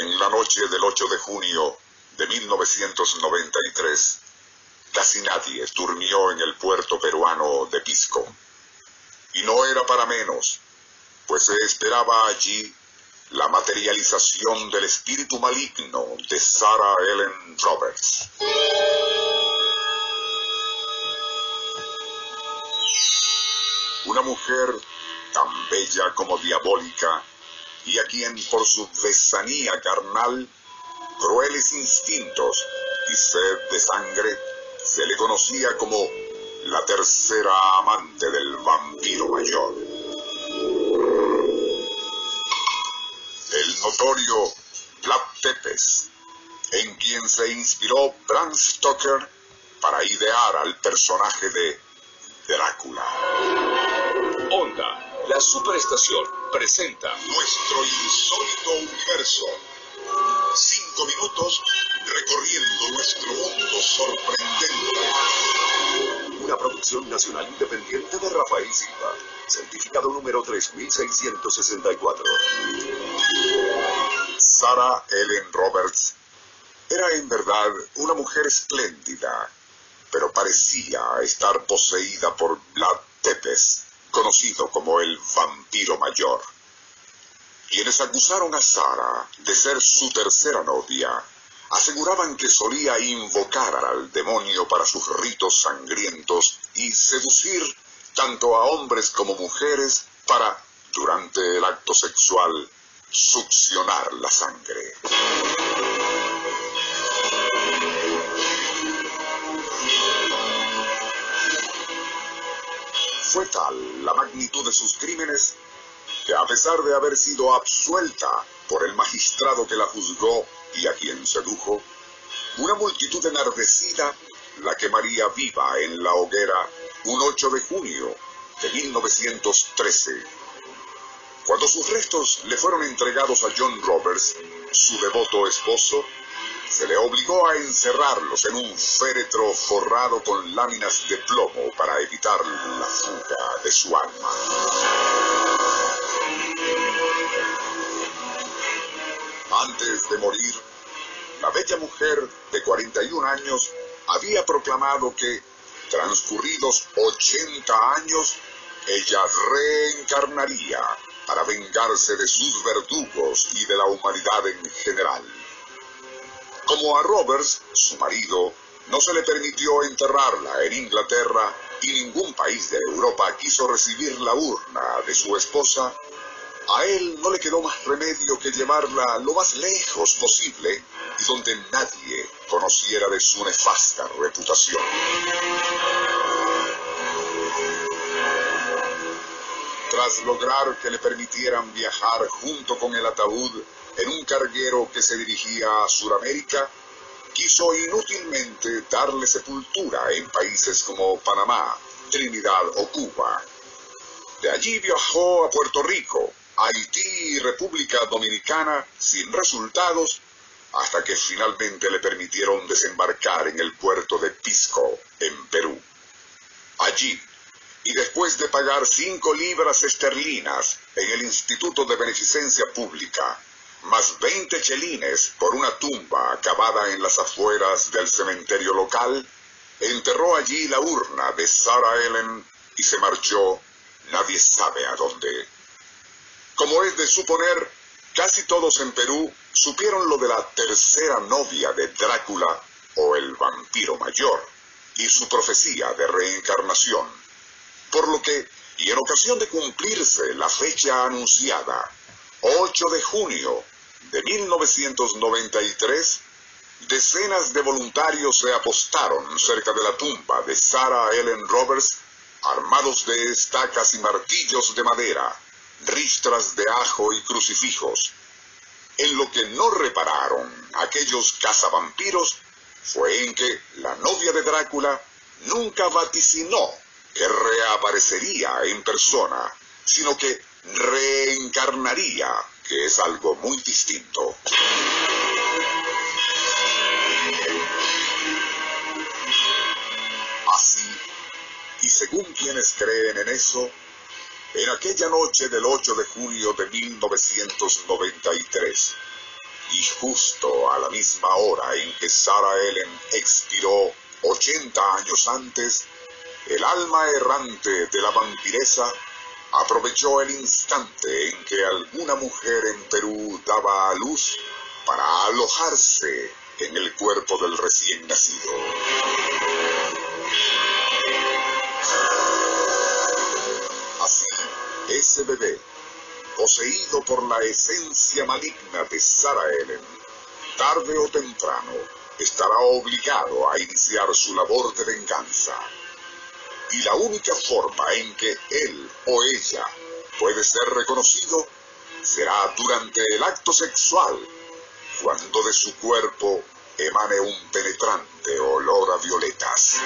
En la noche del 8 de junio de 1993, casi nadie durmió en el puerto peruano de Pisco. Y no era para menos, pues se esperaba allí la materialización del espíritu maligno de Sarah Ellen Roberts. Una mujer tan bella como diabólica y a quien por su besanía carnal, crueles instintos y sed de sangre se le conocía como la tercera amante del vampiro mayor. El notorio Vlad Tepes, en quien se inspiró Bram Stoker para idear al personaje de Drácula. La superestación, presenta Nuestro insólito universo. Cinco minutos recorriendo nuestro mundo sorprendente. una producción nacional independiente de Rafael Silva, certificado número 3664. Sarah Ellen Roberts era en verdad una mujer espléndida, pero parecía estar poseída por Vlad Tepes, conocido como el vampiro mayor. Quienes acusaron a Sarah de ser su tercera novia aseguraban que solía invocar al demonio para sus ritos sangrientos y seducir tanto a hombres como mujeres para, durante el acto sexual, succionar la sangre. Tal la magnitud de sus crímenes que a pesar de haber sido absuelta por el magistrado que la juzgó y a quien sedujo, una multitud enardecida la quemaría viva en la hoguera un 8 de junio de 1913. Cuando sus restos le fueron entregados a John Roberts, su devoto esposo, se le obligó a encerrarlos en un féretro forrado con láminas de plomo para evitar la fuga de su alma. Antes de morir, la bella mujer de 41 años había proclamado que, transcurridos 80 años, ella reencarnaría para vengarse de sus verdugos y de la humanidad en general. Como a Roberts, su marido, no se le permitió enterrarla en Inglaterra y ningún país de Europa quiso recibir la urna de su esposa, a él no le quedó más remedio que llevarla lo más lejos posible y donde nadie conociera de su nefasta reputación. Tras lograr que le permitieran viajar junto con el ataúd en un carguero que se dirigía a Sudamérica, quiso inútilmente darle sepultura en países como Panamá, Trinidad o Cuba. De allí viajó a Puerto Rico, Haití y República Dominicana sin resultados hasta que finalmente le permitieron desembarcar en el puerto de Pisco, en Perú. Allí, y después de pagar cinco libras esterlinas en el Instituto de Beneficencia Pública, más 20 chelines por una tumba acabada en las afueras del cementerio local, enterró allí la urna de Sarah Ellen y se marchó nadie sabe a dónde. Como es de suponer, casi todos en Perú supieron lo de la tercera novia de Drácula o el vampiro mayor y su profecía de reencarnación. Por lo que, y en ocasión de cumplirse la fecha anunciada, 8 de junio de 1993, decenas de voluntarios se apostaron cerca de la tumba de Sarah Ellen Roberts, armados de estacas y martillos de madera, ristras de ajo y crucifijos. En lo que no repararon aquellos cazavampiros fue en que la novia de Drácula nunca vaticinó que reaparecería en persona, sino que reencarnaría, que es algo muy distinto. Así, y según quienes creen en eso, en aquella noche del 8 de junio de 1993, y justo a la misma hora en que Sarah Ellen expiró 80 años antes, el alma errante de la vampiresa aprovechó el instante en que alguna mujer en Perú daba a luz para alojarse en el cuerpo del recién nacido. Así, ese bebé, poseído por la esencia maligna de Sarah Ellen, tarde o temprano estará obligado a iniciar su labor de venganza. Y la única forma en que él o ella puede ser reconocido será durante el acto sexual, cuando de su cuerpo emane un penetrante olor a violetas.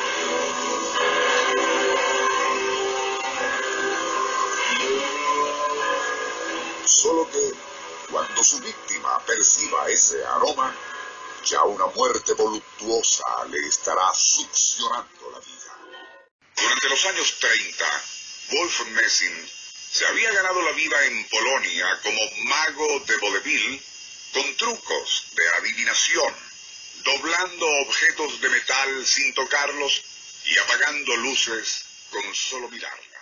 Solo que cuando su víctima perciba ese aroma, ya una muerte voluptuosa le estará succionando la vida. Durante los años 30, Wolf Messing se había ganado la vida en Polonia como mago de vodevil con trucos de adivinación, doblando objetos de metal sin tocarlos y apagando luces con solo mirarlos.